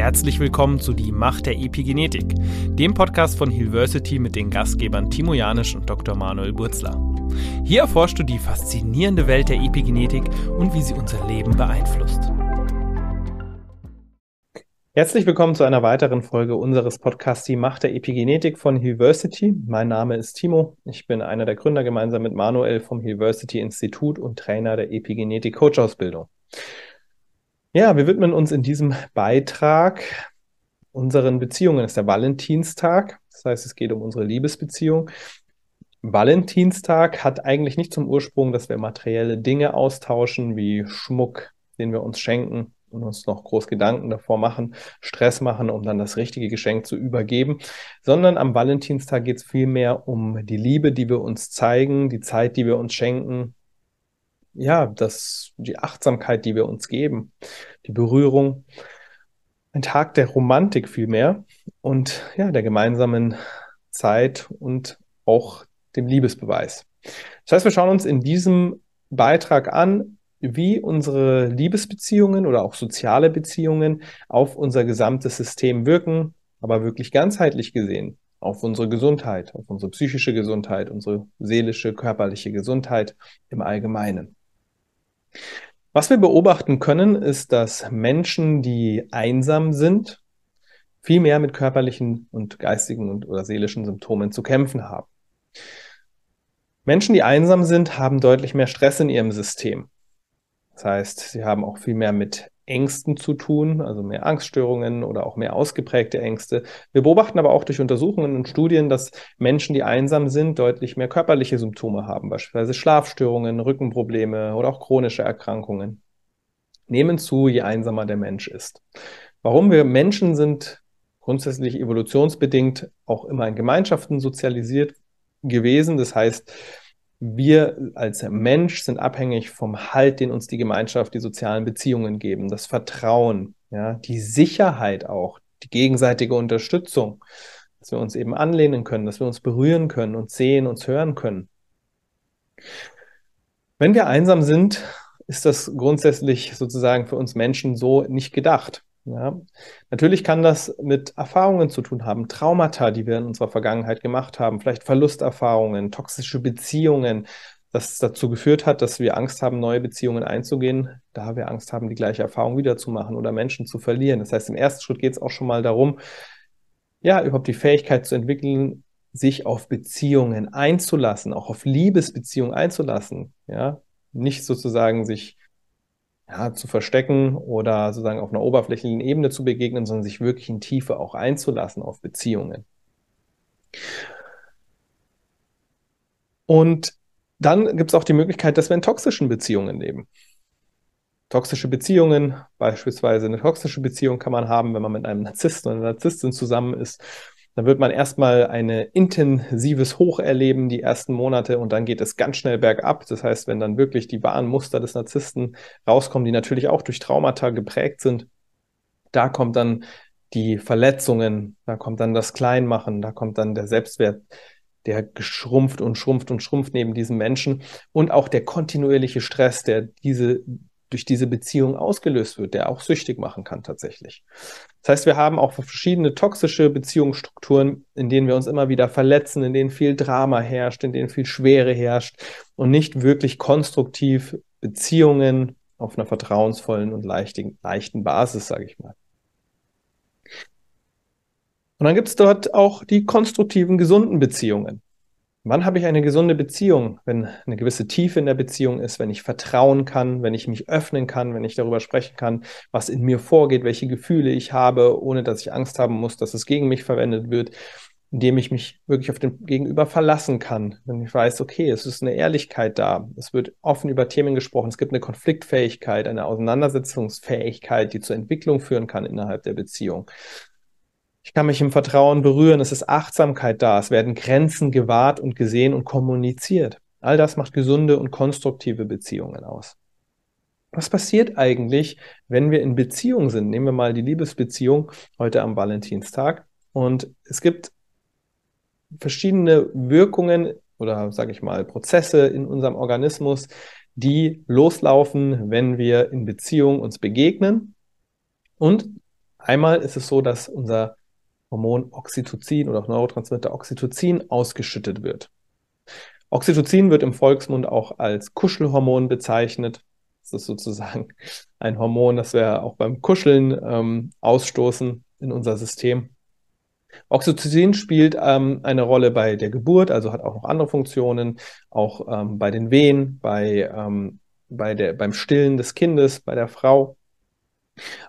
Herzlich willkommen zu Die Macht der Epigenetik, dem Podcast von Hillversity mit den Gastgebern Timo Janisch und Dr. Manuel Burzler. Hier erforschst du die faszinierende Welt der Epigenetik und wie sie unser Leben beeinflusst. Herzlich willkommen zu einer weiteren Folge unseres Podcasts Die Macht der Epigenetik von Hillversity. Mein Name ist Timo. Ich bin einer der Gründer gemeinsam mit Manuel vom Hillversity Institut und Trainer der Epigenetik Coach Ausbildung. Ja, wir widmen uns in diesem Beitrag unseren Beziehungen. Es ist der Valentinstag. Das heißt, es geht um unsere Liebesbeziehung. Valentinstag hat eigentlich nicht zum Ursprung, dass wir materielle Dinge austauschen, wie Schmuck, den wir uns schenken und uns noch groß Gedanken davor machen, Stress machen, um dann das richtige Geschenk zu übergeben, sondern am Valentinstag geht es vielmehr um die Liebe, die wir uns zeigen, die Zeit, die wir uns schenken, ja, das, die Achtsamkeit, die wir uns geben, die Berührung, ein Tag der Romantik vielmehr und ja, der gemeinsamen Zeit und auch dem Liebesbeweis. Das heißt, wir schauen uns in diesem Beitrag an, wie unsere Liebesbeziehungen oder auch soziale Beziehungen auf unser gesamtes System wirken, aber wirklich ganzheitlich gesehen auf unsere Gesundheit, auf unsere psychische Gesundheit, unsere seelische, körperliche Gesundheit im Allgemeinen. Was wir beobachten können, ist, dass Menschen, die einsam sind, viel mehr mit körperlichen und geistigen und oder seelischen Symptomen zu kämpfen haben. Menschen, die einsam sind, haben deutlich mehr Stress in ihrem System. Das heißt, sie haben auch viel mehr mit Ängsten zu tun, also mehr Angststörungen oder auch mehr ausgeprägte Ängste. Wir beobachten aber auch durch Untersuchungen und Studien, dass Menschen, die einsam sind, deutlich mehr körperliche Symptome haben, beispielsweise Schlafstörungen, Rückenprobleme oder auch chronische Erkrankungen. Nehmen zu, je einsamer der Mensch ist. Warum wir Menschen sind grundsätzlich evolutionsbedingt auch immer in Gemeinschaften sozialisiert gewesen. Das heißt, wir als Mensch sind abhängig vom Halt, den uns die Gemeinschaft, die sozialen Beziehungen geben, das Vertrauen, ja, die Sicherheit auch, die gegenseitige Unterstützung, dass wir uns eben anlehnen können, dass wir uns berühren können, uns sehen, uns hören können. Wenn wir einsam sind, ist das grundsätzlich sozusagen für uns Menschen so nicht gedacht. Ja. Natürlich kann das mit Erfahrungen zu tun haben, Traumata, die wir in unserer Vergangenheit gemacht haben, vielleicht Verlusterfahrungen, toxische Beziehungen, das dazu geführt hat, dass wir Angst haben, neue Beziehungen einzugehen, da wir Angst haben, die gleiche Erfahrung wiederzumachen oder Menschen zu verlieren. Das heißt, im ersten Schritt geht es auch schon mal darum, ja, überhaupt die Fähigkeit zu entwickeln, sich auf Beziehungen einzulassen, auch auf Liebesbeziehungen einzulassen, ja, nicht sozusagen sich ja, zu verstecken oder sozusagen auf einer oberflächlichen Ebene zu begegnen, sondern sich wirklich in Tiefe auch einzulassen auf Beziehungen. Und dann gibt es auch die Möglichkeit, dass wir in toxischen Beziehungen leben. Toxische Beziehungen, beispielsweise eine toxische Beziehung kann man haben, wenn man mit einem Narzissten oder einer Narzisstin zusammen ist dann wird man erstmal ein intensives Hoch erleben, die ersten Monate, und dann geht es ganz schnell bergab. Das heißt, wenn dann wirklich die wahren Muster des Narzissten rauskommen, die natürlich auch durch Traumata geprägt sind, da kommt dann die Verletzungen, da kommt dann das Kleinmachen, da kommt dann der Selbstwert, der geschrumpft und schrumpft und schrumpft neben diesem Menschen und auch der kontinuierliche Stress, der diese durch diese Beziehung ausgelöst wird, der auch süchtig machen kann tatsächlich. Das heißt, wir haben auch verschiedene toxische Beziehungsstrukturen, in denen wir uns immer wieder verletzen, in denen viel Drama herrscht, in denen viel Schwere herrscht und nicht wirklich konstruktiv Beziehungen auf einer vertrauensvollen und leichten, leichten Basis, sage ich mal. Und dann gibt es dort auch die konstruktiven, gesunden Beziehungen. Wann habe ich eine gesunde Beziehung? Wenn eine gewisse Tiefe in der Beziehung ist, wenn ich vertrauen kann, wenn ich mich öffnen kann, wenn ich darüber sprechen kann, was in mir vorgeht, welche Gefühle ich habe, ohne dass ich Angst haben muss, dass es gegen mich verwendet wird, indem ich mich wirklich auf den Gegenüber verlassen kann. Wenn ich weiß, okay, es ist eine Ehrlichkeit da, es wird offen über Themen gesprochen, es gibt eine Konfliktfähigkeit, eine Auseinandersetzungsfähigkeit, die zur Entwicklung führen kann innerhalb der Beziehung. Ich kann mich im Vertrauen berühren, es ist Achtsamkeit da, es werden Grenzen gewahrt und gesehen und kommuniziert. All das macht gesunde und konstruktive Beziehungen aus. Was passiert eigentlich, wenn wir in Beziehung sind? Nehmen wir mal die Liebesbeziehung heute am Valentinstag. Und es gibt verschiedene Wirkungen oder sage ich mal Prozesse in unserem Organismus, die loslaufen, wenn wir in Beziehung uns begegnen und Einmal ist es so, dass unser Hormon Oxytocin oder auch Neurotransmitter Oxytocin ausgeschüttet wird. Oxytocin wird im Volksmund auch als Kuschelhormon bezeichnet. Das ist sozusagen ein Hormon, das wir auch beim Kuscheln ähm, ausstoßen in unser System. Oxytocin spielt ähm, eine Rolle bei der Geburt, also hat auch noch andere Funktionen, auch ähm, bei den Wehen, bei, ähm, bei der, beim Stillen des Kindes, bei der Frau,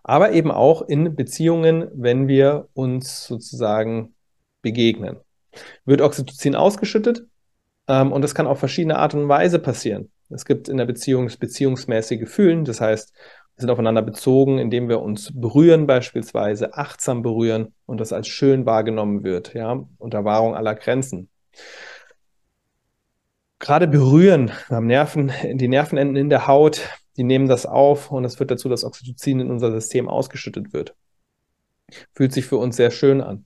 aber eben auch in Beziehungen, wenn wir uns sozusagen begegnen. Wird Oxytocin ausgeschüttet ähm, und das kann auf verschiedene Art und Weise passieren. Es gibt in der Beziehung das beziehungsmäßige Gefühlen, das heißt, wir sind aufeinander bezogen, indem wir uns berühren beispielsweise, achtsam berühren und das als schön wahrgenommen wird, ja, unter Wahrung aller Grenzen. Gerade berühren, wir haben Nerven, die Nervenenden in der Haut, die nehmen das auf und das führt dazu, dass Oxytocin in unser System ausgeschüttet wird. Fühlt sich für uns sehr schön an.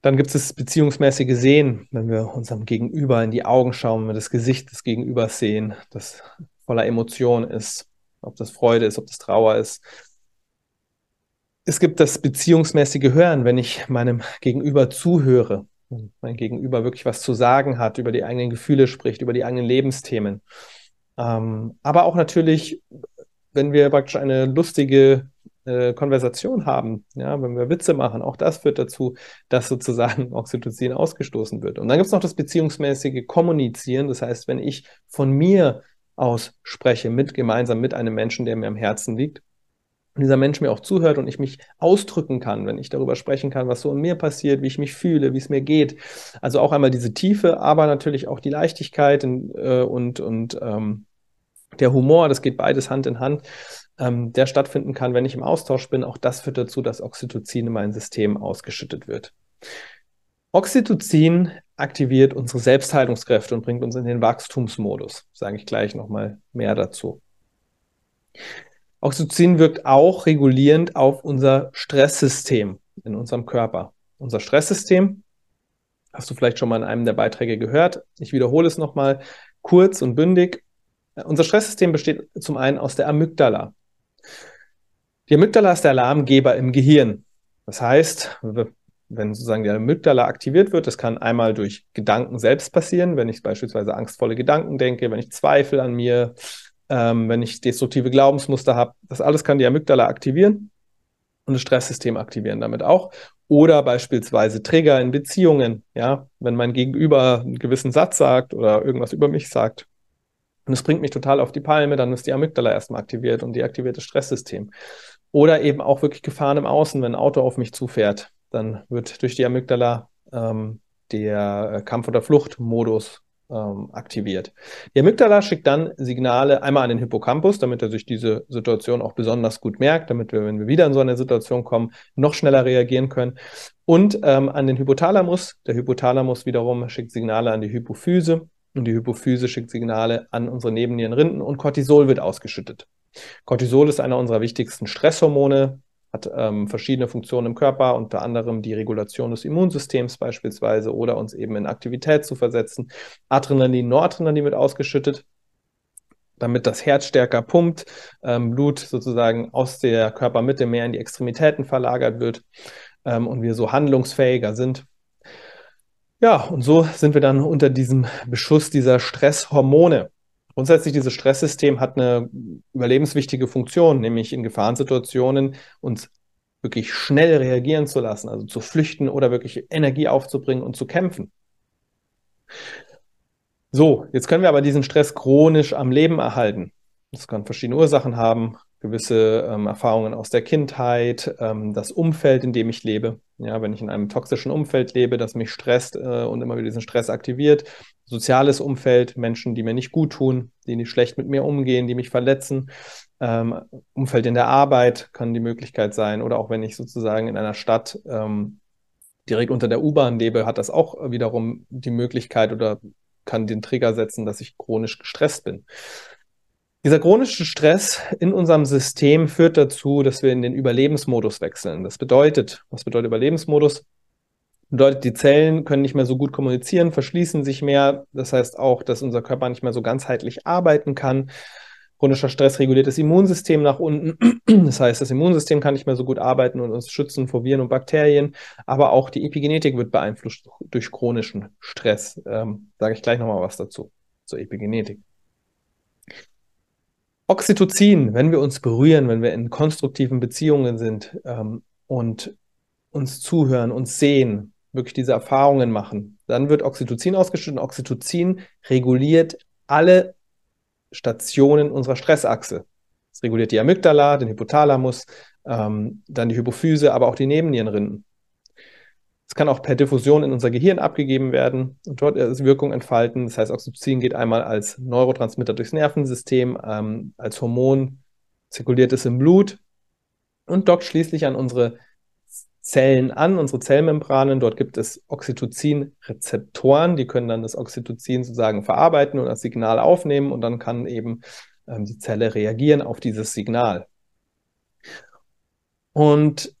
Dann gibt es das beziehungsmäßige Sehen, wenn wir unserem Gegenüber in die Augen schauen, wenn wir das Gesicht des Gegenübers sehen, das voller Emotion ist, ob das Freude ist, ob das Trauer ist. Es gibt das beziehungsmäßige Hören, wenn ich meinem Gegenüber zuhöre, wenn mein Gegenüber wirklich was zu sagen hat, über die eigenen Gefühle spricht, über die eigenen Lebensthemen. Ähm, aber auch natürlich, wenn wir praktisch eine lustige äh, Konversation haben, ja, wenn wir Witze machen, auch das führt dazu, dass sozusagen Oxytocin ausgestoßen wird. Und dann gibt es noch das beziehungsmäßige Kommunizieren, das heißt, wenn ich von mir aus spreche, mit, gemeinsam mit einem Menschen, der mir am Herzen liegt, und dieser Mensch mir auch zuhört und ich mich ausdrücken kann, wenn ich darüber sprechen kann, was so in mir passiert, wie ich mich fühle, wie es mir geht. Also auch einmal diese Tiefe, aber natürlich auch die Leichtigkeit und, äh, und, und ähm, der Humor, das geht beides Hand in Hand, ähm, der stattfinden kann, wenn ich im Austausch bin. Auch das führt dazu, dass Oxytocin in mein System ausgeschüttet wird. Oxytocin aktiviert unsere Selbstheilungskräfte und bringt uns in den Wachstumsmodus. Sage ich gleich nochmal mehr dazu. Oxytocin wirkt auch regulierend auf unser Stresssystem in unserem Körper. Unser Stresssystem, hast du vielleicht schon mal in einem der Beiträge gehört. Ich wiederhole es nochmal kurz und bündig. Unser Stresssystem besteht zum einen aus der Amygdala. Die Amygdala ist der Alarmgeber im Gehirn. Das heißt, wenn sozusagen die Amygdala aktiviert wird, das kann einmal durch Gedanken selbst passieren, wenn ich beispielsweise angstvolle Gedanken denke, wenn ich Zweifel an mir, ähm, wenn ich destruktive Glaubensmuster habe. Das alles kann die Amygdala aktivieren und das Stresssystem aktivieren damit auch. Oder beispielsweise Trigger in Beziehungen, ja, wenn mein Gegenüber einen gewissen Satz sagt oder irgendwas über mich sagt. Und es bringt mich total auf die Palme, dann ist die Amygdala erstmal aktiviert und deaktiviert das Stresssystem. Oder eben auch wirklich Gefahren im Außen, wenn ein Auto auf mich zufährt, dann wird durch die Amygdala ähm, der Kampf- oder Fluchtmodus ähm, aktiviert. Die Amygdala schickt dann Signale einmal an den Hippocampus, damit er sich diese Situation auch besonders gut merkt, damit wir, wenn wir wieder in so eine Situation kommen, noch schneller reagieren können. Und ähm, an den Hypothalamus. Der Hypothalamus wiederum schickt Signale an die Hypophyse und die Hypophyse schickt Signale an unsere Nebennierenrinden und Cortisol wird ausgeschüttet. Cortisol ist einer unserer wichtigsten Stresshormone hat ähm, verschiedene Funktionen im Körper, unter anderem die Regulation des Immunsystems beispielsweise oder uns eben in Aktivität zu versetzen. Adrenalin, Noradrenalin wird ausgeschüttet, damit das Herz stärker pumpt, ähm, Blut sozusagen aus der Körpermitte mehr in die Extremitäten verlagert wird ähm, und wir so handlungsfähiger sind. Ja, und so sind wir dann unter diesem Beschuss dieser Stresshormone. Grundsätzlich, dieses Stresssystem hat eine überlebenswichtige Funktion, nämlich in Gefahrensituationen uns wirklich schnell reagieren zu lassen, also zu flüchten oder wirklich Energie aufzubringen und zu kämpfen. So, jetzt können wir aber diesen Stress chronisch am Leben erhalten. Das kann verschiedene Ursachen haben gewisse ähm, Erfahrungen aus der Kindheit, ähm, das Umfeld, in dem ich lebe. Ja, wenn ich in einem toxischen Umfeld lebe, das mich stresst äh, und immer wieder diesen Stress aktiviert. Soziales Umfeld, Menschen, die mir nicht gut tun, die nicht schlecht mit mir umgehen, die mich verletzen. Ähm, Umfeld in der Arbeit kann die Möglichkeit sein. Oder auch wenn ich sozusagen in einer Stadt ähm, direkt unter der U-Bahn lebe, hat das auch wiederum die Möglichkeit oder kann den Trigger setzen, dass ich chronisch gestresst bin. Dieser chronische Stress in unserem System führt dazu, dass wir in den Überlebensmodus wechseln. Das bedeutet, was bedeutet Überlebensmodus? Bedeutet, die Zellen können nicht mehr so gut kommunizieren, verschließen sich mehr. Das heißt auch, dass unser Körper nicht mehr so ganzheitlich arbeiten kann. Chronischer Stress reguliert das Immunsystem nach unten. Das heißt, das Immunsystem kann nicht mehr so gut arbeiten und uns schützen vor Viren und Bakterien. Aber auch die Epigenetik wird beeinflusst durch chronischen Stress. Ähm, Sage ich gleich nochmal was dazu, zur Epigenetik. Oxytocin, wenn wir uns berühren, wenn wir in konstruktiven Beziehungen sind ähm, und uns zuhören, uns sehen, wirklich diese Erfahrungen machen, dann wird Oxytocin ausgeschüttet und Oxytocin reguliert alle Stationen unserer Stressachse. Es reguliert die Amygdala, den Hypothalamus, ähm, dann die Hypophyse, aber auch die Nebennierenrinden. Es kann auch per Diffusion in unser Gehirn abgegeben werden und dort Wirkung entfalten. Das heißt, Oxytocin geht einmal als Neurotransmitter durchs Nervensystem, ähm, als Hormon zirkuliert es im Blut und dockt schließlich an unsere Zellen an, unsere Zellmembranen. Dort gibt es Oxytocin-Rezeptoren, die können dann das Oxytocin sozusagen verarbeiten und das Signal aufnehmen und dann kann eben ähm, die Zelle reagieren auf dieses Signal. Und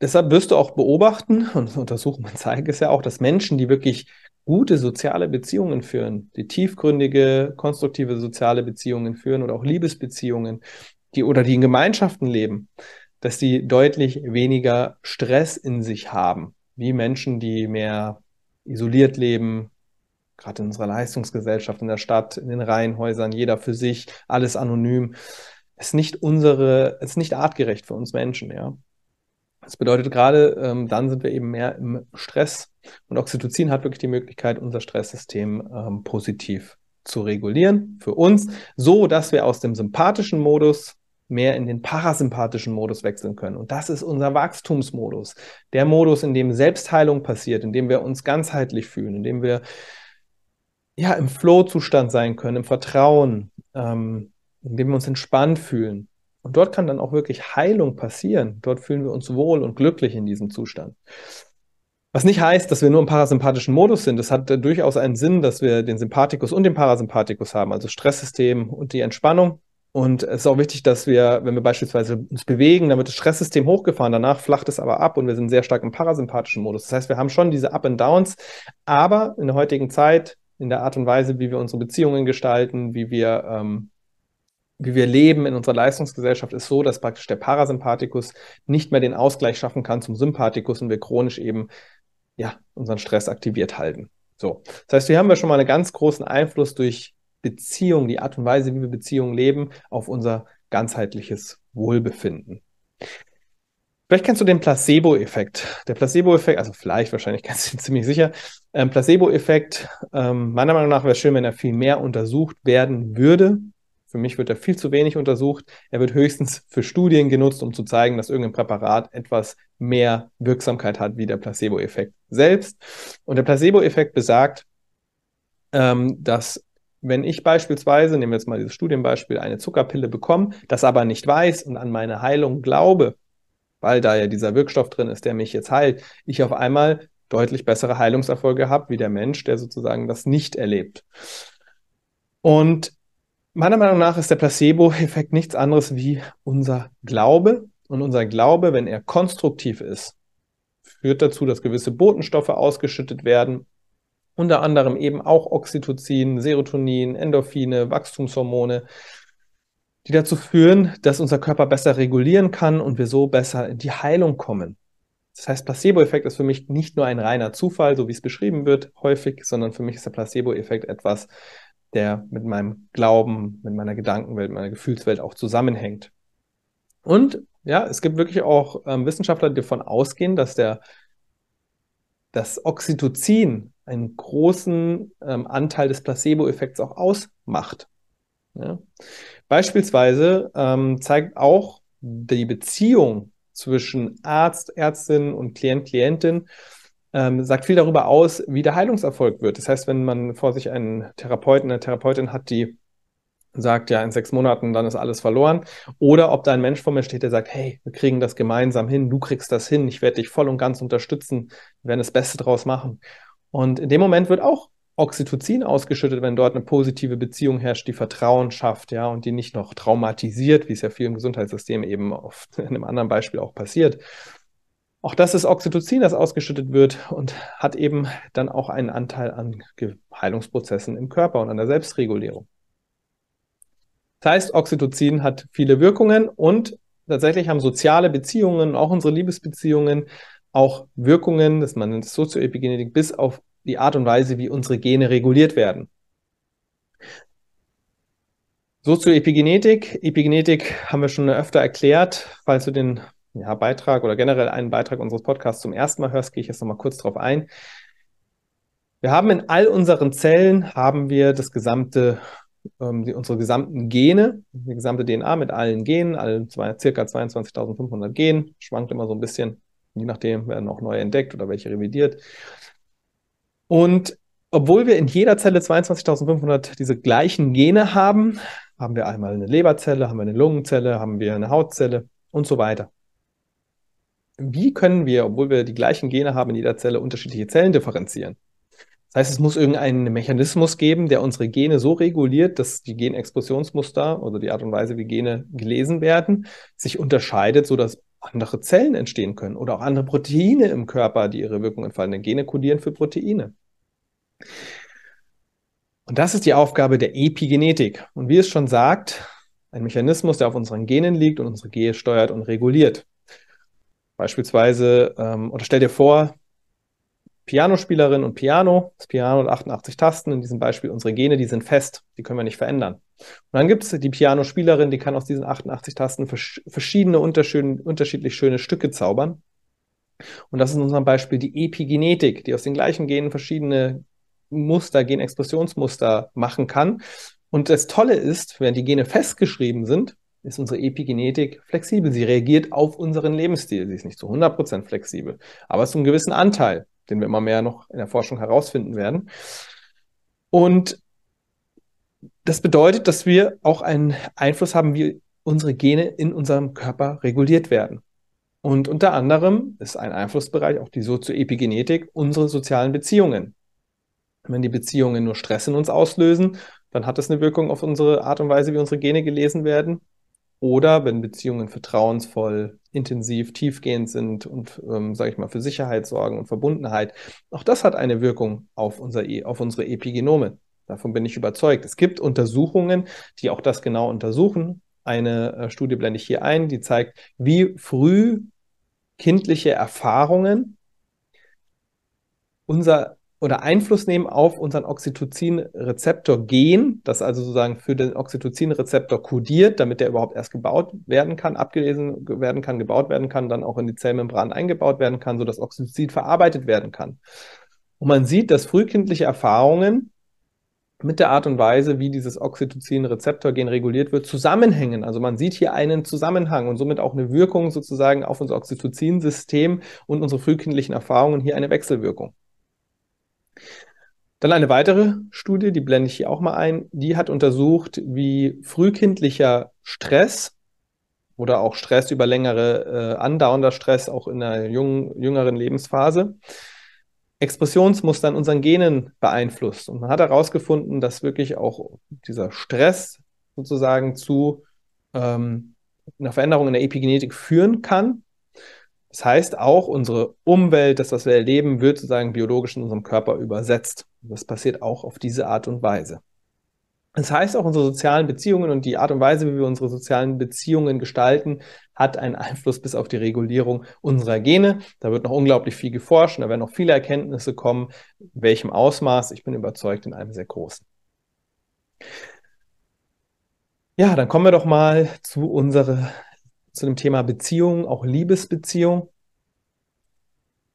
deshalb wirst du auch beobachten, und Untersuchungen zeigen es ja auch, dass Menschen, die wirklich gute soziale Beziehungen führen, die tiefgründige, konstruktive soziale Beziehungen führen oder auch Liebesbeziehungen, die oder die in Gemeinschaften leben, dass die deutlich weniger Stress in sich haben, wie Menschen, die mehr isoliert leben, gerade in unserer Leistungsgesellschaft, in der Stadt, in den Reihenhäusern, jeder für sich, alles anonym. Ist nicht unsere, ist nicht artgerecht für uns Menschen, ja. Das bedeutet gerade, ähm, dann sind wir eben mehr im Stress und Oxytocin hat wirklich die Möglichkeit, unser Stresssystem ähm, positiv zu regulieren für uns, so dass wir aus dem sympathischen Modus mehr in den parasympathischen Modus wechseln können. Und das ist unser Wachstumsmodus. Der Modus, in dem Selbstheilung passiert, in dem wir uns ganzheitlich fühlen, in dem wir ja im Flow-Zustand sein können, im Vertrauen, ähm, in dem wir uns entspannt fühlen. Und dort kann dann auch wirklich Heilung passieren. Dort fühlen wir uns wohl und glücklich in diesem Zustand. Was nicht heißt, dass wir nur im parasympathischen Modus sind. Es hat äh, durchaus einen Sinn, dass wir den Sympathikus und den Parasympathikus haben, also Stresssystem und die Entspannung. Und es ist auch wichtig, dass wir, wenn wir beispielsweise uns bewegen, dann wird das Stresssystem hochgefahren, danach flacht es aber ab und wir sind sehr stark im parasympathischen Modus. Das heißt, wir haben schon diese Up and Downs, aber in der heutigen Zeit, in der Art und Weise, wie wir unsere Beziehungen gestalten, wie wir, ähm, wir leben in unserer Leistungsgesellschaft, ist so, dass praktisch der Parasympathikus nicht mehr den Ausgleich schaffen kann zum Sympathikus und wir chronisch eben ja, unseren Stress aktiviert halten. So. Das heißt, hier haben wir schon mal einen ganz großen Einfluss durch Beziehung, die Art und Weise, wie wir Beziehungen leben, auf unser ganzheitliches Wohlbefinden. Vielleicht kennst du den Placebo-Effekt. Der Placebo-Effekt, also vielleicht, wahrscheinlich kennst du ihn ziemlich sicher. Ähm, Placebo-Effekt, ähm, meiner Meinung nach wäre es schön, wenn er viel mehr untersucht werden würde. Für mich wird er viel zu wenig untersucht. Er wird höchstens für Studien genutzt, um zu zeigen, dass irgendein Präparat etwas mehr Wirksamkeit hat wie der Placebo-Effekt selbst. Und der Placebo-Effekt besagt, ähm, dass wenn ich beispielsweise, nehmen wir jetzt mal dieses Studienbeispiel, eine Zuckerpille bekomme, das aber nicht weiß und an meine Heilung glaube, weil da ja dieser Wirkstoff drin ist, der mich jetzt heilt, ich auf einmal deutlich bessere Heilungserfolge habe, wie der Mensch, der sozusagen das nicht erlebt. Und meiner Meinung nach ist der Placebo-Effekt nichts anderes wie unser Glaube. Und unser Glaube, wenn er konstruktiv ist, führt dazu, dass gewisse Botenstoffe ausgeschüttet werden, unter anderem eben auch Oxytocin, Serotonin, Endorphine, Wachstumshormone, die dazu führen, dass unser Körper besser regulieren kann und wir so besser in die Heilung kommen. Das heißt, Placebo-Effekt ist für mich nicht nur ein reiner Zufall, so wie es beschrieben wird, häufig, sondern für mich ist der Placebo-Effekt etwas, der mit meinem Glauben, mit meiner Gedankenwelt, meiner Gefühlswelt auch zusammenhängt. Und ja, es gibt wirklich auch ähm, Wissenschaftler, die davon ausgehen, dass der das Oxytocin einen großen ähm, Anteil des Placebo-Effekts auch ausmacht. Ja. Beispielsweise ähm, zeigt auch die Beziehung zwischen Arzt, Ärztin und Klient, Klientin, ähm, sagt viel darüber aus, wie der Heilungserfolg wird. Das heißt, wenn man vor sich einen Therapeuten, eine Therapeutin hat, die sagt, ja, in sechs Monaten, dann ist alles verloren. Oder ob da ein Mensch vor mir steht, der sagt, hey, wir kriegen das gemeinsam hin, du kriegst das hin, ich werde dich voll und ganz unterstützen, wir werden das Beste draus machen. Und in dem Moment wird auch Oxytocin ausgeschüttet, wenn dort eine positive Beziehung herrscht, die Vertrauen schafft, ja, und die nicht noch traumatisiert, wie es ja viel im Gesundheitssystem eben oft in einem anderen Beispiel auch passiert. Auch das ist Oxytocin, das ausgeschüttet wird und hat eben dann auch einen Anteil an Heilungsprozessen im Körper und an der Selbstregulierung. Das heißt, Oxytocin hat viele Wirkungen und tatsächlich haben soziale Beziehungen, auch unsere Liebesbeziehungen, auch Wirkungen, das man nennt Sozioepigenetik, bis auf die Art und Weise, wie unsere Gene reguliert werden. Sozioepigenetik, Epigenetik haben wir schon öfter erklärt. Falls du den ja, Beitrag oder generell einen Beitrag unseres Podcasts zum ersten Mal hörst, gehe ich jetzt nochmal kurz drauf ein. Wir haben in all unseren Zellen haben wir das gesamte, ähm, die, unsere gesamten Gene, die gesamte DNA mit allen Genen, allen zwei, circa 22.500 Genen, schwankt immer so ein bisschen, je nachdem werden auch neue entdeckt oder welche revidiert. Und obwohl wir in jeder Zelle 22.500 diese gleichen Gene haben, haben wir einmal eine Leberzelle, haben wir eine Lungenzelle, haben wir eine Hautzelle und so weiter. Wie können wir, obwohl wir die gleichen Gene haben in jeder Zelle, unterschiedliche Zellen differenzieren? Das heißt, es muss irgendeinen Mechanismus geben, der unsere Gene so reguliert, dass die Genexplosionsmuster oder die Art und Weise, wie Gene gelesen werden, sich unterscheidet, sodass andere Zellen entstehen können oder auch andere Proteine im Körper, die ihre Wirkung entfalten. Gene kodieren für Proteine. Und das ist die Aufgabe der Epigenetik. Und wie es schon sagt, ein Mechanismus, der auf unseren Genen liegt und unsere Gene steuert und reguliert. Beispielsweise, ähm, oder stell dir vor, Pianospielerin und Piano. Das Piano hat 88 Tasten. In diesem Beispiel unsere Gene, die sind fest. Die können wir nicht verändern. Und dann gibt es die Pianospielerin, die kann aus diesen 88 Tasten verschiedene unterschiedlich schöne Stücke zaubern. Und das ist in unserem Beispiel die Epigenetik, die aus den gleichen Genen verschiedene Muster, Genexpressionsmuster machen kann. Und das Tolle ist, während die Gene festgeschrieben sind, ist unsere Epigenetik flexibel. Sie reagiert auf unseren Lebensstil. Sie ist nicht zu 100% flexibel, aber zu einem gewissen Anteil den wir immer mehr noch in der Forschung herausfinden werden. Und das bedeutet, dass wir auch einen Einfluss haben, wie unsere Gene in unserem Körper reguliert werden. Und unter anderem ist ein Einflussbereich auch die Sozioepigenetik, unsere sozialen Beziehungen. Wenn die Beziehungen nur Stress in uns auslösen, dann hat das eine Wirkung auf unsere Art und Weise, wie unsere Gene gelesen werden. Oder wenn Beziehungen vertrauensvoll, intensiv, tiefgehend sind und, ähm, sage ich mal, für Sicherheit sorgen und Verbundenheit, auch das hat eine Wirkung auf, unser, e, auf unsere Epigenome. Davon bin ich überzeugt. Es gibt Untersuchungen, die auch das genau untersuchen. Eine äh, Studie blende ich hier ein, die zeigt, wie früh kindliche Erfahrungen unser oder Einfluss nehmen auf unseren Oxytocin-Rezeptor-Gen, das also sozusagen für den Oxytocin-Rezeptor kodiert, damit der überhaupt erst gebaut werden kann, abgelesen werden kann, gebaut werden kann, dann auch in die Zellmembran eingebaut werden kann, sodass Oxytocin verarbeitet werden kann. Und man sieht, dass frühkindliche Erfahrungen mit der Art und Weise, wie dieses Oxytocin-Rezeptor-Gen reguliert wird, zusammenhängen. Also man sieht hier einen Zusammenhang und somit auch eine Wirkung sozusagen auf unser Oxytocin-System und unsere frühkindlichen Erfahrungen hier eine Wechselwirkung. Dann eine weitere Studie, die blende ich hier auch mal ein, die hat untersucht, wie frühkindlicher Stress oder auch Stress über längere, äh, andauernder Stress auch in einer jungen, jüngeren Lebensphase Expressionsmuster in unseren Genen beeinflusst. Und man hat herausgefunden, dass wirklich auch dieser Stress sozusagen zu ähm, einer Veränderung in der Epigenetik führen kann. Das heißt, auch unsere Umwelt, das, was wir erleben, wird sozusagen biologisch in unserem Körper übersetzt. Das passiert auch auf diese Art und Weise. Das heißt, auch unsere sozialen Beziehungen und die Art und Weise, wie wir unsere sozialen Beziehungen gestalten, hat einen Einfluss bis auf die Regulierung unserer Gene. Da wird noch unglaublich viel geforscht und da werden noch viele Erkenntnisse kommen. In welchem Ausmaß? Ich bin überzeugt, in einem sehr großen. Ja, dann kommen wir doch mal zu unserer zu dem Thema Beziehung, auch Liebesbeziehung.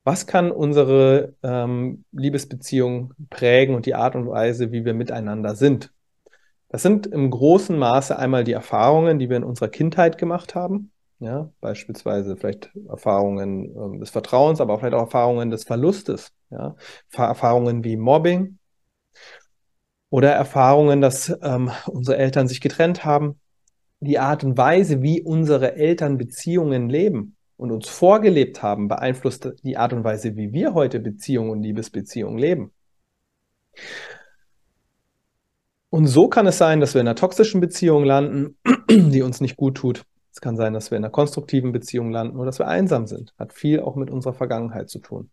Was kann unsere ähm, Liebesbeziehung prägen und die Art und Weise, wie wir miteinander sind? Das sind im großen Maße einmal die Erfahrungen, die wir in unserer Kindheit gemacht haben. Ja, beispielsweise vielleicht Erfahrungen ähm, des Vertrauens, aber auch vielleicht auch Erfahrungen des Verlustes. Ja, Erfahrungen wie Mobbing oder Erfahrungen, dass ähm, unsere Eltern sich getrennt haben die Art und Weise, wie unsere Eltern Beziehungen leben und uns vorgelebt haben, beeinflusst die Art und Weise, wie wir heute Beziehungen und Liebesbeziehungen leben. Und so kann es sein, dass wir in einer toxischen Beziehung landen, die uns nicht gut tut. Es kann sein, dass wir in einer konstruktiven Beziehung landen oder dass wir einsam sind. Hat viel auch mit unserer Vergangenheit zu tun.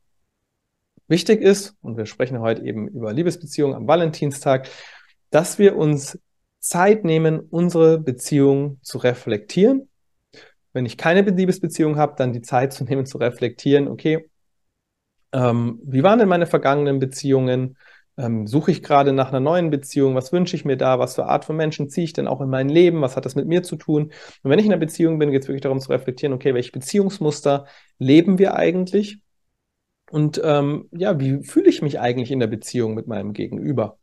Wichtig ist, und wir sprechen heute eben über Liebesbeziehungen am Valentinstag, dass wir uns Zeit nehmen, unsere Beziehung zu reflektieren. Wenn ich keine Liebesbeziehung habe, dann die Zeit zu nehmen, zu reflektieren, okay, ähm, wie waren denn meine vergangenen Beziehungen? Ähm, suche ich gerade nach einer neuen Beziehung? Was wünsche ich mir da? Was für Art von Menschen ziehe ich denn auch in mein Leben? Was hat das mit mir zu tun? Und wenn ich in einer Beziehung bin, geht es wirklich darum zu reflektieren, okay, welche Beziehungsmuster leben wir eigentlich? Und ähm, ja, wie fühle ich mich eigentlich in der Beziehung mit meinem Gegenüber?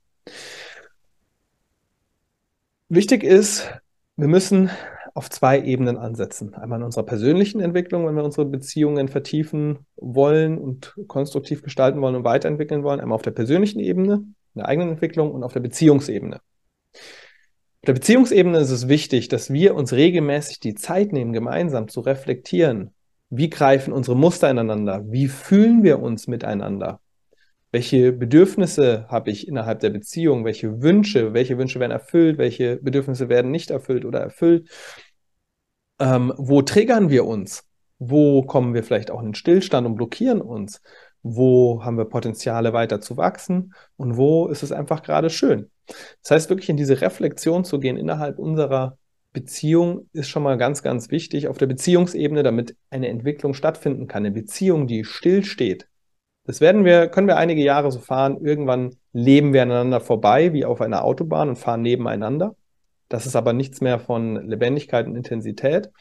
Wichtig ist, wir müssen auf zwei Ebenen ansetzen. Einmal in unserer persönlichen Entwicklung, wenn wir unsere Beziehungen vertiefen wollen und konstruktiv gestalten wollen und weiterentwickeln wollen. Einmal auf der persönlichen Ebene, in der eigenen Entwicklung und auf der Beziehungsebene. Auf der Beziehungsebene ist es wichtig, dass wir uns regelmäßig die Zeit nehmen, gemeinsam zu reflektieren. Wie greifen unsere Muster ineinander? Wie fühlen wir uns miteinander? Welche Bedürfnisse habe ich innerhalb der Beziehung? Welche Wünsche? Welche Wünsche werden erfüllt? Welche Bedürfnisse werden nicht erfüllt oder erfüllt? Ähm, wo triggern wir uns? Wo kommen wir vielleicht auch in den Stillstand und blockieren uns? Wo haben wir Potenziale weiter zu wachsen? Und wo ist es einfach gerade schön? Das heißt, wirklich in diese Reflexion zu gehen innerhalb unserer Beziehung ist schon mal ganz, ganz wichtig auf der Beziehungsebene, damit eine Entwicklung stattfinden kann. Eine Beziehung, die stillsteht. Das werden wir, können wir einige Jahre so fahren. Irgendwann leben wir aneinander vorbei, wie auf einer Autobahn und fahren nebeneinander. Das ist aber nichts mehr von Lebendigkeit und Intensität.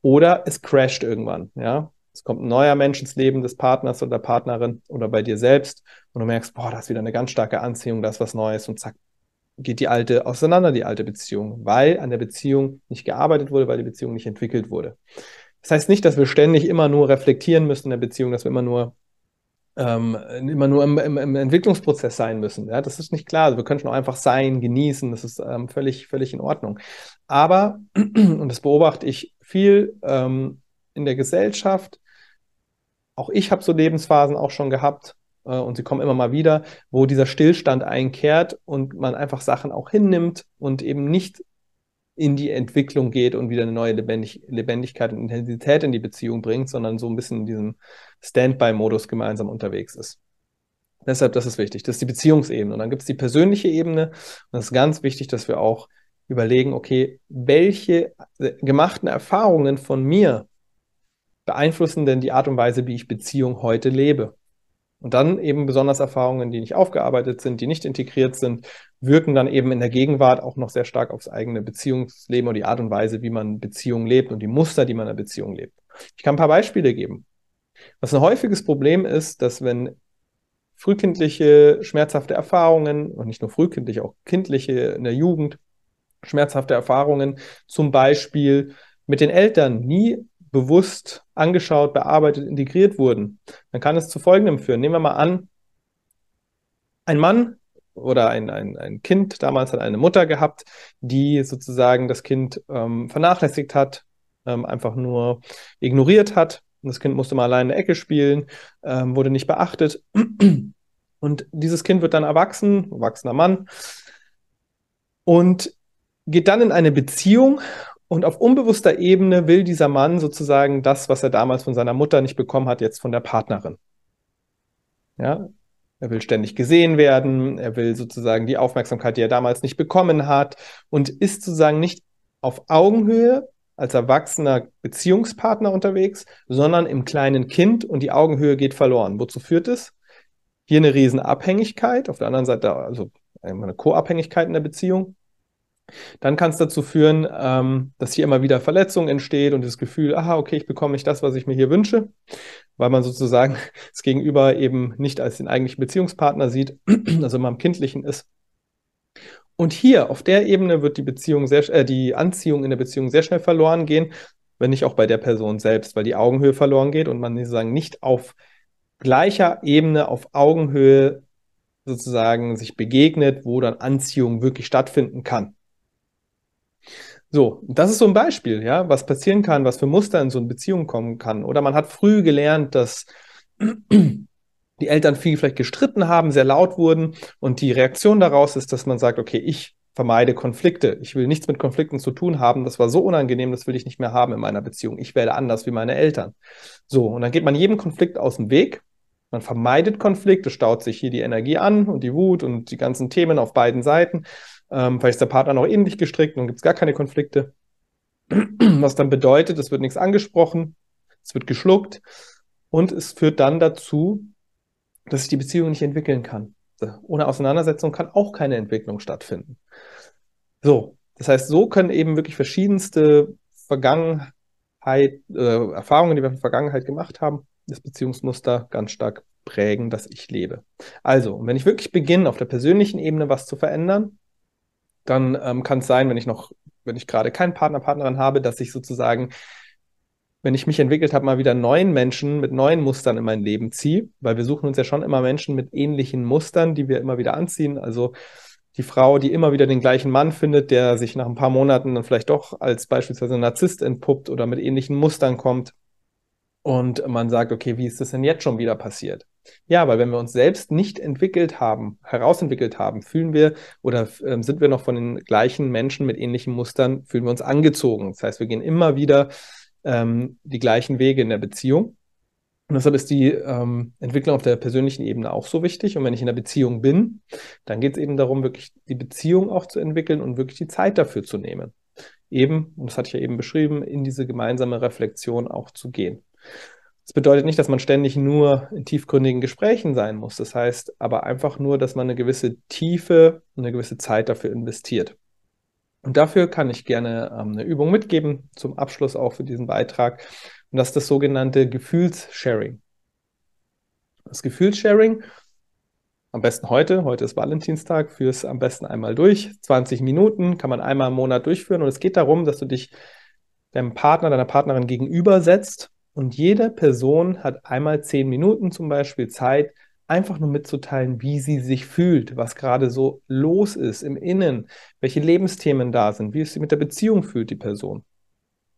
Oder es crasht irgendwann, ja. Es kommt ein neuer Mensch ins Leben des Partners oder der Partnerin oder bei dir selbst und du merkst, boah, da ist wieder eine ganz starke Anziehung, da ist was Neues und zack, geht die alte auseinander, die alte Beziehung, weil an der Beziehung nicht gearbeitet wurde, weil die Beziehung nicht entwickelt wurde. Das heißt nicht, dass wir ständig immer nur reflektieren müssen in der Beziehung, dass wir immer nur ähm, immer nur im, im, im, Entwicklungsprozess sein müssen. Ja, das ist nicht klar. Wir können auch einfach sein, genießen. Das ist ähm, völlig, völlig in Ordnung. Aber, und das beobachte ich viel ähm, in der Gesellschaft, auch ich habe so Lebensphasen auch schon gehabt, äh, und sie kommen immer mal wieder, wo dieser Stillstand einkehrt und man einfach Sachen auch hinnimmt und eben nicht in die Entwicklung geht und wieder eine neue Lebendig Lebendigkeit und Intensität in die Beziehung bringt, sondern so ein bisschen in diesem Standby-Modus gemeinsam unterwegs ist. Deshalb, das ist wichtig. Das ist die Beziehungsebene. Und dann gibt es die persönliche Ebene. Und es ist ganz wichtig, dass wir auch überlegen, okay, welche äh, gemachten Erfahrungen von mir beeinflussen denn die Art und Weise, wie ich Beziehung heute lebe? Und dann eben besonders Erfahrungen, die nicht aufgearbeitet sind, die nicht integriert sind, wirken dann eben in der Gegenwart auch noch sehr stark aufs eigene Beziehungsleben und die Art und Weise, wie man Beziehungen lebt und die Muster, die man in der Beziehung lebt. Ich kann ein paar Beispiele geben. Was ein häufiges Problem ist, dass wenn frühkindliche schmerzhafte Erfahrungen und nicht nur frühkindliche, auch kindliche in der Jugend schmerzhafte Erfahrungen zum Beispiel mit den Eltern nie bewusst angeschaut, bearbeitet, integriert wurden, dann kann es zu Folgendem führen. Nehmen wir mal an, ein Mann oder ein, ein, ein Kind damals hat eine Mutter gehabt, die sozusagen das Kind ähm, vernachlässigt hat, ähm, einfach nur ignoriert hat. Das Kind musste mal allein in der Ecke spielen, ähm, wurde nicht beachtet. Und dieses Kind wird dann erwachsen, erwachsener Mann, und geht dann in eine Beziehung und auf unbewusster Ebene will dieser Mann sozusagen das, was er damals von seiner Mutter nicht bekommen hat, jetzt von der Partnerin. Ja, er will ständig gesehen werden, er will sozusagen die Aufmerksamkeit, die er damals nicht bekommen hat und ist sozusagen nicht auf Augenhöhe als erwachsener Beziehungspartner unterwegs, sondern im kleinen Kind und die Augenhöhe geht verloren. Wozu führt es? Hier eine Riesenabhängigkeit, auf der anderen Seite also eine Co-Abhängigkeit in der Beziehung dann kann es dazu führen, ähm, dass hier immer wieder Verletzung entsteht und das Gefühl, aha, okay, ich bekomme nicht das, was ich mir hier wünsche, weil man sozusagen das Gegenüber eben nicht als den eigentlichen Beziehungspartner sieht, also immer am Kindlichen ist. Und hier auf der Ebene wird die Beziehung sehr, äh, die Anziehung in der Beziehung sehr schnell verloren gehen, wenn nicht auch bei der Person selbst, weil die Augenhöhe verloren geht und man sozusagen nicht auf gleicher Ebene, auf Augenhöhe sozusagen sich begegnet, wo dann Anziehung wirklich stattfinden kann. So, das ist so ein Beispiel, ja, was passieren kann, was für Muster in so eine Beziehung kommen kann. Oder man hat früh gelernt, dass die Eltern viel vielleicht gestritten haben, sehr laut wurden und die Reaktion daraus ist, dass man sagt, okay, ich vermeide Konflikte. Ich will nichts mit Konflikten zu tun haben. Das war so unangenehm, das will ich nicht mehr haben in meiner Beziehung. Ich werde anders wie meine Eltern. So, und dann geht man jedem Konflikt aus dem Weg. Man vermeidet Konflikte, staut sich hier die Energie an und die Wut und die ganzen Themen auf beiden Seiten Ähm, vielleicht ist der Partner noch ähnlich gestrickt und gibt es gar keine Konflikte. Was dann bedeutet, es wird nichts angesprochen, es wird geschluckt und es führt dann dazu, dass sich die Beziehung nicht entwickeln kann. Ohne Auseinandersetzung kann auch keine Entwicklung stattfinden. So, das heißt, so können eben wirklich verschiedenste Vergangenheit, äh, Erfahrungen, die wir in der Vergangenheit gemacht haben, das Beziehungsmuster ganz stark prägen, dass ich lebe. Also, wenn ich wirklich beginne, auf der persönlichen Ebene was zu verändern, dann ähm, kann es sein, wenn ich noch, wenn ich gerade keinen Partner, Partnerin habe, dass ich sozusagen, wenn ich mich entwickelt habe, mal wieder neuen Menschen mit neuen Mustern in mein Leben ziehe, weil wir suchen uns ja schon immer Menschen mit ähnlichen Mustern, die wir immer wieder anziehen. Also die Frau, die immer wieder den gleichen Mann findet, der sich nach ein paar Monaten dann vielleicht doch als beispielsweise Narzisst entpuppt oder mit ähnlichen Mustern kommt. Und man sagt, okay, wie ist das denn jetzt schon wieder passiert? Ja, weil wenn wir uns selbst nicht entwickelt haben, herausentwickelt haben, fühlen wir oder äh, sind wir noch von den gleichen Menschen mit ähnlichen Mustern, fühlen wir uns angezogen. Das heißt, wir gehen immer wieder ähm, die gleichen Wege in der Beziehung. Und deshalb ist die ähm, Entwicklung auf der persönlichen Ebene auch so wichtig. Und wenn ich in der Beziehung bin, dann geht es eben darum, wirklich die Beziehung auch zu entwickeln und wirklich die Zeit dafür zu nehmen. Eben, und das hatte ich ja eben beschrieben, in diese gemeinsame Reflexion auch zu gehen. Das bedeutet nicht, dass man ständig nur in tiefgründigen Gesprächen sein muss. Das heißt aber einfach nur, dass man eine gewisse Tiefe und eine gewisse Zeit dafür investiert. Und dafür kann ich gerne ähm, eine Übung mitgeben, zum Abschluss auch für diesen Beitrag. Und das ist das sogenannte Gefühlssharing. Das Gefühlssharing, am besten heute, heute ist Valentinstag, führ es am besten einmal durch. 20 Minuten kann man einmal im Monat durchführen. Und es geht darum, dass du dich deinem Partner, deiner Partnerin gegenübersetzt und jede Person hat einmal zehn Minuten zum Beispiel Zeit, einfach nur mitzuteilen, wie sie sich fühlt, was gerade so los ist im Innen, welche Lebensthemen da sind, wie es sich mit der Beziehung fühlt, die Person.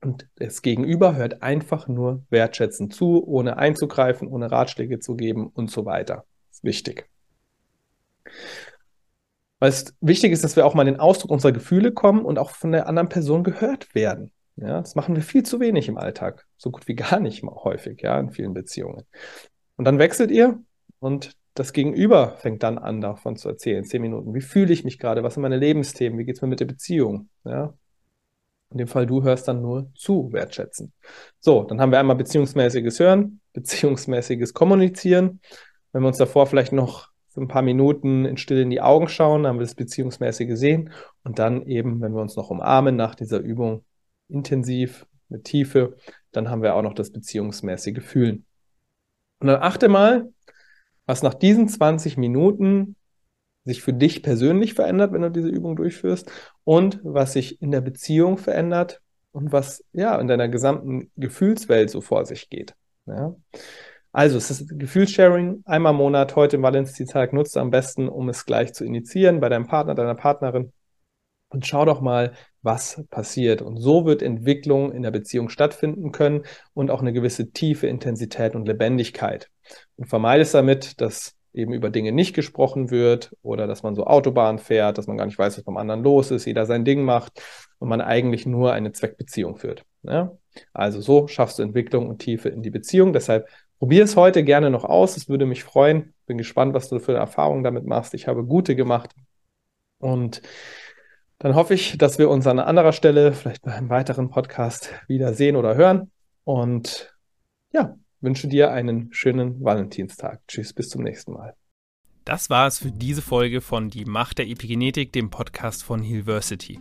Und das Gegenüber hört einfach nur wertschätzend zu, ohne einzugreifen, ohne Ratschläge zu geben und so weiter. Das ist wichtig. Es wichtig ist, dass wir auch mal in den Ausdruck unserer Gefühle kommen und auch von der anderen Person gehört werden. Ja, das machen wir viel zu wenig im Alltag. So gut wie gar nicht häufig, ja, in vielen Beziehungen. Und dann wechselt ihr und das Gegenüber fängt dann an, davon zu erzählen. Zehn Minuten. Wie fühle ich mich gerade? Was sind meine Lebensthemen? Wie geht es mir mit der Beziehung? Ja. In dem Fall, du hörst dann nur zu, wertschätzen. So, dann haben wir einmal beziehungsmäßiges Hören, beziehungsmäßiges Kommunizieren. Wenn wir uns davor vielleicht noch für ein paar Minuten in Stille in die Augen schauen, haben wir das Beziehungsmäßige sehen. Und dann eben, wenn wir uns noch umarmen nach dieser Übung, intensiv, mit Tiefe, dann haben wir auch noch das beziehungsmäßige Fühlen. Und dann achte mal, was nach diesen 20 Minuten sich für dich persönlich verändert, wenn du diese Übung durchführst und was sich in der Beziehung verändert und was ja in deiner gesamten Gefühlswelt so vor sich geht. Ja? Also es ist Gefühlssharing einmal im Monat, heute im Valentinstag nutzt am besten, um es gleich zu initiieren bei deinem Partner, deiner Partnerin und schau doch mal, was passiert. Und so wird Entwicklung in der Beziehung stattfinden können und auch eine gewisse Tiefe, Intensität und Lebendigkeit. Und vermeidest damit, dass eben über Dinge nicht gesprochen wird oder dass man so Autobahn fährt, dass man gar nicht weiß, was beim anderen los ist, jeder sein Ding macht und man eigentlich nur eine Zweckbeziehung führt. Ja? Also so schaffst du Entwicklung und Tiefe in die Beziehung. Deshalb probier es heute gerne noch aus. Es würde mich freuen. Bin gespannt, was du für Erfahrungen damit machst. Ich habe gute gemacht. Und dann hoffe ich, dass wir uns an anderer Stelle, vielleicht bei einem weiteren Podcast, wieder sehen oder hören. Und ja, wünsche dir einen schönen Valentinstag. Tschüss, bis zum nächsten Mal. Das war es für diese Folge von Die Macht der Epigenetik, dem Podcast von Healversity.